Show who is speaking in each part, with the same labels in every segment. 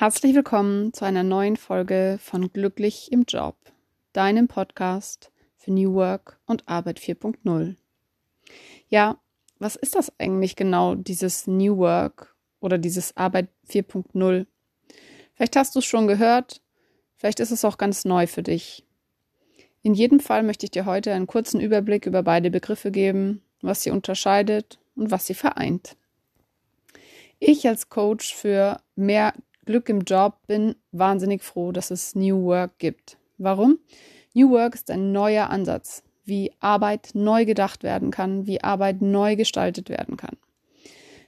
Speaker 1: Herzlich willkommen zu einer neuen Folge von Glücklich im Job, deinem Podcast für New Work und Arbeit 4.0. Ja, was ist das eigentlich genau, dieses New Work oder dieses Arbeit 4.0? Vielleicht hast du es schon gehört, vielleicht ist es auch ganz neu für dich. In jedem Fall möchte ich dir heute einen kurzen Überblick über beide Begriffe geben, was sie unterscheidet und was sie vereint. Ich als Coach für mehr Glück im Job bin wahnsinnig froh, dass es New Work gibt. Warum? New Work ist ein neuer Ansatz, wie Arbeit neu gedacht werden kann, wie Arbeit neu gestaltet werden kann.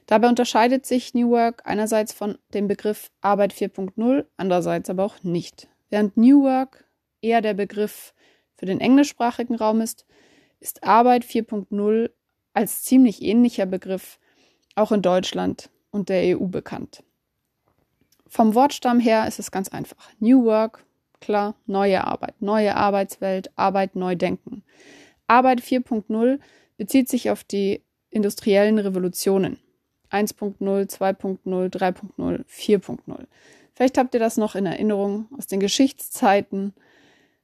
Speaker 1: Dabei unterscheidet sich New Work einerseits von dem Begriff Arbeit 4.0, andererseits aber auch nicht. Während New Work eher der Begriff für den englischsprachigen Raum ist, ist Arbeit 4.0 als ziemlich ähnlicher Begriff auch in Deutschland und der EU bekannt. Vom Wortstamm her ist es ganz einfach. New Work, klar, neue Arbeit, neue Arbeitswelt, Arbeit neu denken. Arbeit 4.0 bezieht sich auf die industriellen Revolutionen. 1.0, 2.0, 3.0, 4.0. Vielleicht habt ihr das noch in Erinnerung aus den Geschichtszeiten.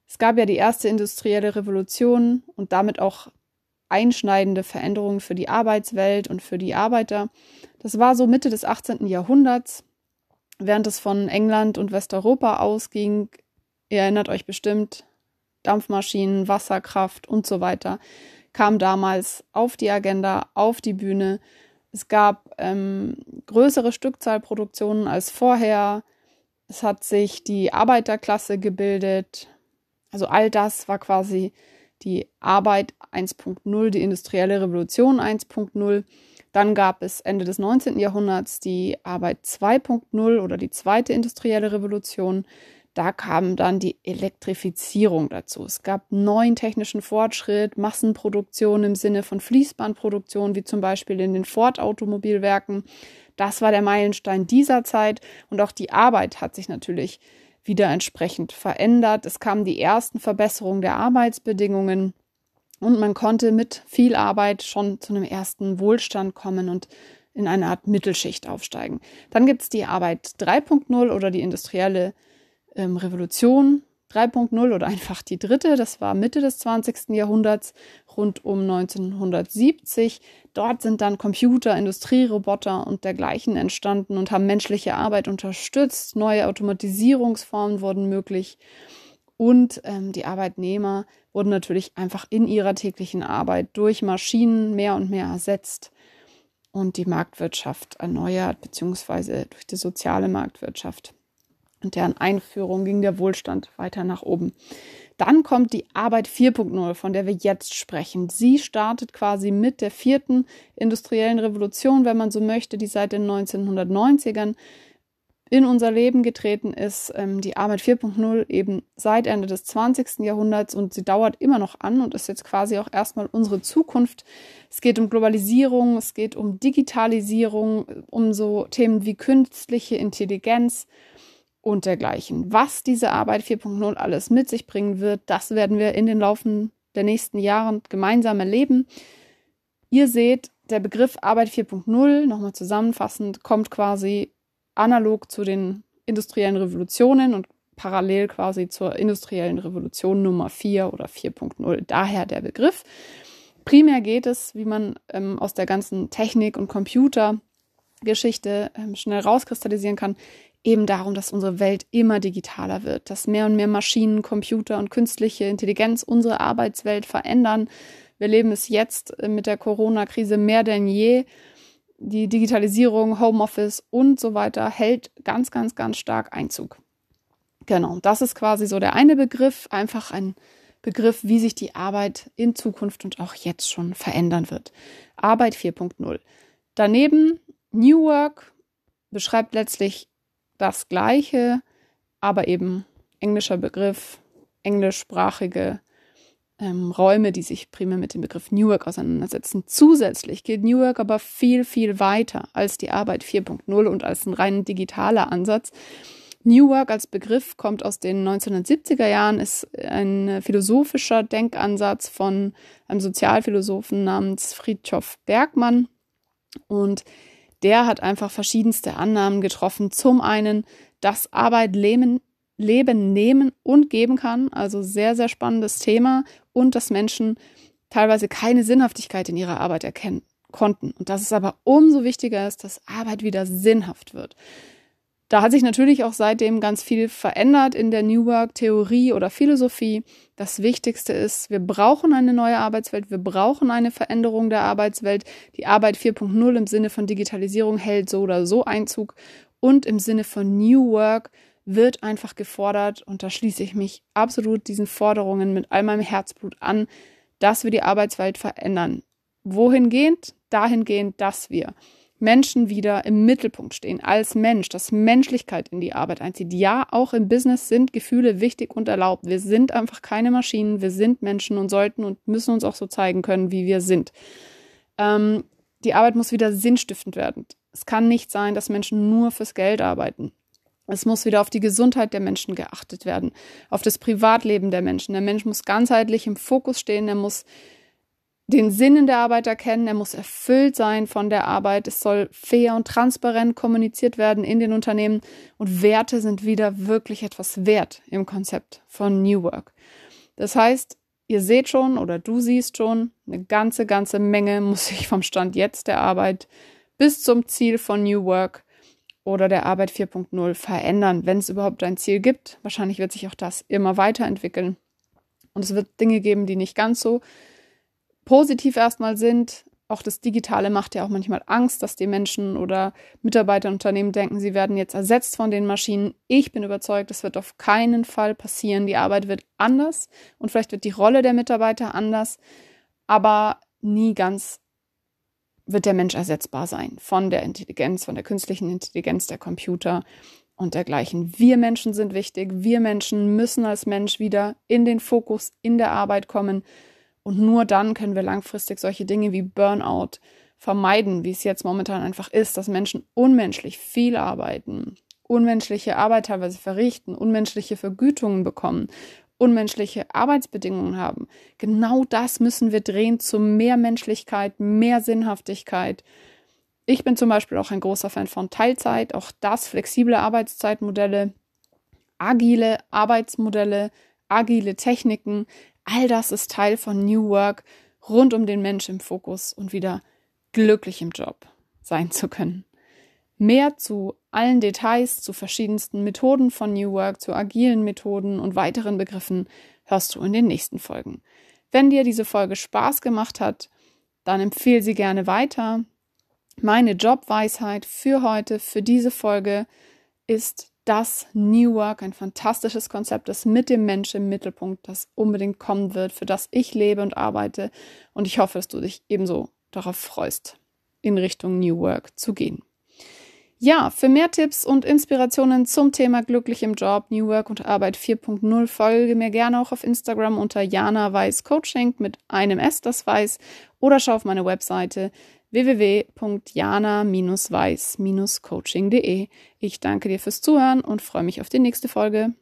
Speaker 1: Es gab ja die erste industrielle Revolution und damit auch einschneidende Veränderungen für die Arbeitswelt und für die Arbeiter. Das war so Mitte des 18. Jahrhunderts, während es von England und Westeuropa ausging. Ihr erinnert euch bestimmt, Dampfmaschinen, Wasserkraft und so weiter kam damals auf die Agenda, auf die Bühne. Es gab ähm, größere Stückzahlproduktionen als vorher. Es hat sich die Arbeiterklasse gebildet. Also all das war quasi die Arbeit 1.0, die industrielle Revolution 1.0. Dann gab es Ende des 19. Jahrhunderts die Arbeit 2.0 oder die zweite industrielle Revolution. Da kam dann die Elektrifizierung dazu. Es gab neuen technischen Fortschritt, Massenproduktion im Sinne von Fließbandproduktion, wie zum Beispiel in den Ford-Automobilwerken. Das war der Meilenstein dieser Zeit und auch die Arbeit hat sich natürlich wieder entsprechend verändert. Es kamen die ersten Verbesserungen der Arbeitsbedingungen und man konnte mit viel Arbeit schon zu einem ersten Wohlstand kommen und in eine Art Mittelschicht aufsteigen. Dann gibt es die Arbeit 3.0 oder die industrielle ähm, Revolution 3.0 oder einfach die dritte. Das war Mitte des 20. Jahrhunderts, rund um 1970. Dort sind dann Computer, Industrieroboter und dergleichen entstanden und haben menschliche Arbeit unterstützt. Neue Automatisierungsformen wurden möglich. Und ähm, die Arbeitnehmer wurden natürlich einfach in ihrer täglichen Arbeit durch Maschinen mehr und mehr ersetzt und die Marktwirtschaft erneuert, beziehungsweise durch die soziale Marktwirtschaft und deren Einführung ging der Wohlstand weiter nach oben. Dann kommt die Arbeit 4.0, von der wir jetzt sprechen. Sie startet quasi mit der vierten industriellen Revolution, wenn man so möchte, die seit den 1990ern in unser Leben getreten ist. Ähm, die Arbeit 4.0 eben seit Ende des 20. Jahrhunderts und sie dauert immer noch an und ist jetzt quasi auch erstmal unsere Zukunft. Es geht um Globalisierung, es geht um Digitalisierung, um so Themen wie künstliche Intelligenz und dergleichen. Was diese Arbeit 4.0 alles mit sich bringen wird, das werden wir in den Laufen der nächsten Jahre gemeinsam erleben. Ihr seht, der Begriff Arbeit 4.0, nochmal zusammenfassend, kommt quasi analog zu den industriellen Revolutionen und parallel quasi zur industriellen Revolution Nummer 4 oder 4.0. Daher der Begriff. Primär geht es, wie man ähm, aus der ganzen Technik- und Computergeschichte ähm, schnell rauskristallisieren kann, eben darum, dass unsere Welt immer digitaler wird, dass mehr und mehr Maschinen, Computer und künstliche Intelligenz unsere Arbeitswelt verändern. Wir leben es jetzt äh, mit der Corona-Krise mehr denn je. Die Digitalisierung, Homeoffice und so weiter hält ganz, ganz, ganz stark Einzug. Genau, das ist quasi so der eine Begriff, einfach ein Begriff, wie sich die Arbeit in Zukunft und auch jetzt schon verändern wird. Arbeit 4.0. Daneben New Work beschreibt letztlich das Gleiche, aber eben englischer Begriff, englischsprachige ähm, Räume, die sich primär mit dem Begriff New Work auseinandersetzen. Zusätzlich geht New Work aber viel, viel weiter als die Arbeit 4.0 und als ein rein digitaler Ansatz. New Work als Begriff kommt aus den 1970er Jahren, ist ein philosophischer Denkansatz von einem Sozialphilosophen namens Friedhof Bergmann. Und der hat einfach verschiedenste Annahmen getroffen. Zum einen, dass Arbeit Leben, Leben nehmen und geben kann, also sehr, sehr spannendes Thema und dass Menschen teilweise keine Sinnhaftigkeit in ihrer Arbeit erkennen konnten. Und dass es aber umso wichtiger ist, dass Arbeit wieder sinnhaft wird. Da hat sich natürlich auch seitdem ganz viel verändert in der New Work Theorie oder Philosophie. Das Wichtigste ist, wir brauchen eine neue Arbeitswelt, wir brauchen eine Veränderung der Arbeitswelt. Die Arbeit 4.0 im Sinne von Digitalisierung hält so oder so Einzug und im Sinne von New Work wird einfach gefordert und da schließe ich mich absolut diesen Forderungen mit all meinem Herzblut an, dass wir die Arbeitswelt verändern. Wohingehend? Dahingehend, dass wir Menschen wieder im Mittelpunkt stehen, als Mensch, dass Menschlichkeit in die Arbeit einzieht. Ja, auch im Business sind Gefühle wichtig und erlaubt. Wir sind einfach keine Maschinen, wir sind Menschen und sollten und müssen uns auch so zeigen können, wie wir sind. Ähm, die Arbeit muss wieder sinnstiftend werden. Es kann nicht sein, dass Menschen nur fürs Geld arbeiten. Es muss wieder auf die Gesundheit der Menschen geachtet werden, auf das Privatleben der Menschen. Der Mensch muss ganzheitlich im Fokus stehen, er muss den Sinn in der Arbeit erkennen, er muss erfüllt sein von der Arbeit, es soll fair und transparent kommuniziert werden in den Unternehmen und Werte sind wieder wirklich etwas wert im Konzept von New Work. Das heißt, ihr seht schon oder du siehst schon, eine ganze, ganze Menge muss sich vom Stand jetzt der Arbeit bis zum Ziel von New Work oder der Arbeit 4.0 verändern, wenn es überhaupt ein Ziel gibt. Wahrscheinlich wird sich auch das immer weiterentwickeln. Und es wird Dinge geben, die nicht ganz so positiv erstmal sind. Auch das Digitale macht ja auch manchmal Angst, dass die Menschen oder Mitarbeiter Unternehmen denken, sie werden jetzt ersetzt von den Maschinen. Ich bin überzeugt, das wird auf keinen Fall passieren. Die Arbeit wird anders und vielleicht wird die Rolle der Mitarbeiter anders, aber nie ganz wird der Mensch ersetzbar sein von der Intelligenz, von der künstlichen Intelligenz der Computer und dergleichen. Wir Menschen sind wichtig. Wir Menschen müssen als Mensch wieder in den Fokus in der Arbeit kommen und nur dann können wir langfristig solche Dinge wie Burnout vermeiden, wie es jetzt momentan einfach ist, dass Menschen unmenschlich viel arbeiten, unmenschliche Arbeit teilweise verrichten, unmenschliche Vergütungen bekommen, unmenschliche Arbeitsbedingungen haben. Genau das müssen wir drehen zu mehr Menschlichkeit, mehr Sinnhaftigkeit. Ich bin zum Beispiel auch ein großer Fan von Teilzeit, auch das flexible Arbeitszeitmodelle, agile Arbeitsmodelle, agile Techniken, All das ist Teil von New Work rund um den Mensch im Fokus und wieder glücklich im Job sein zu können. Mehr zu allen Details, zu verschiedensten Methoden von New Work, zu agilen Methoden und weiteren Begriffen hörst du in den nächsten Folgen. Wenn dir diese Folge Spaß gemacht hat, dann empfehle sie gerne weiter. Meine Jobweisheit für heute, für diese Folge ist das New Work ein fantastisches Konzept ist mit dem Menschen im Mittelpunkt, das unbedingt kommen wird, für das ich lebe und arbeite. Und ich hoffe, dass du dich ebenso darauf freust, in Richtung New Work zu gehen. Ja, für mehr Tipps und Inspirationen zum Thema glücklich im Job, New Work und Arbeit 4.0 folge mir gerne auch auf Instagram unter Jana Weiß Coaching mit einem S, das Weiß, oder schau auf meine Webseite www.jana-weiß-coaching.de. Ich danke dir fürs Zuhören und freue mich auf die nächste Folge.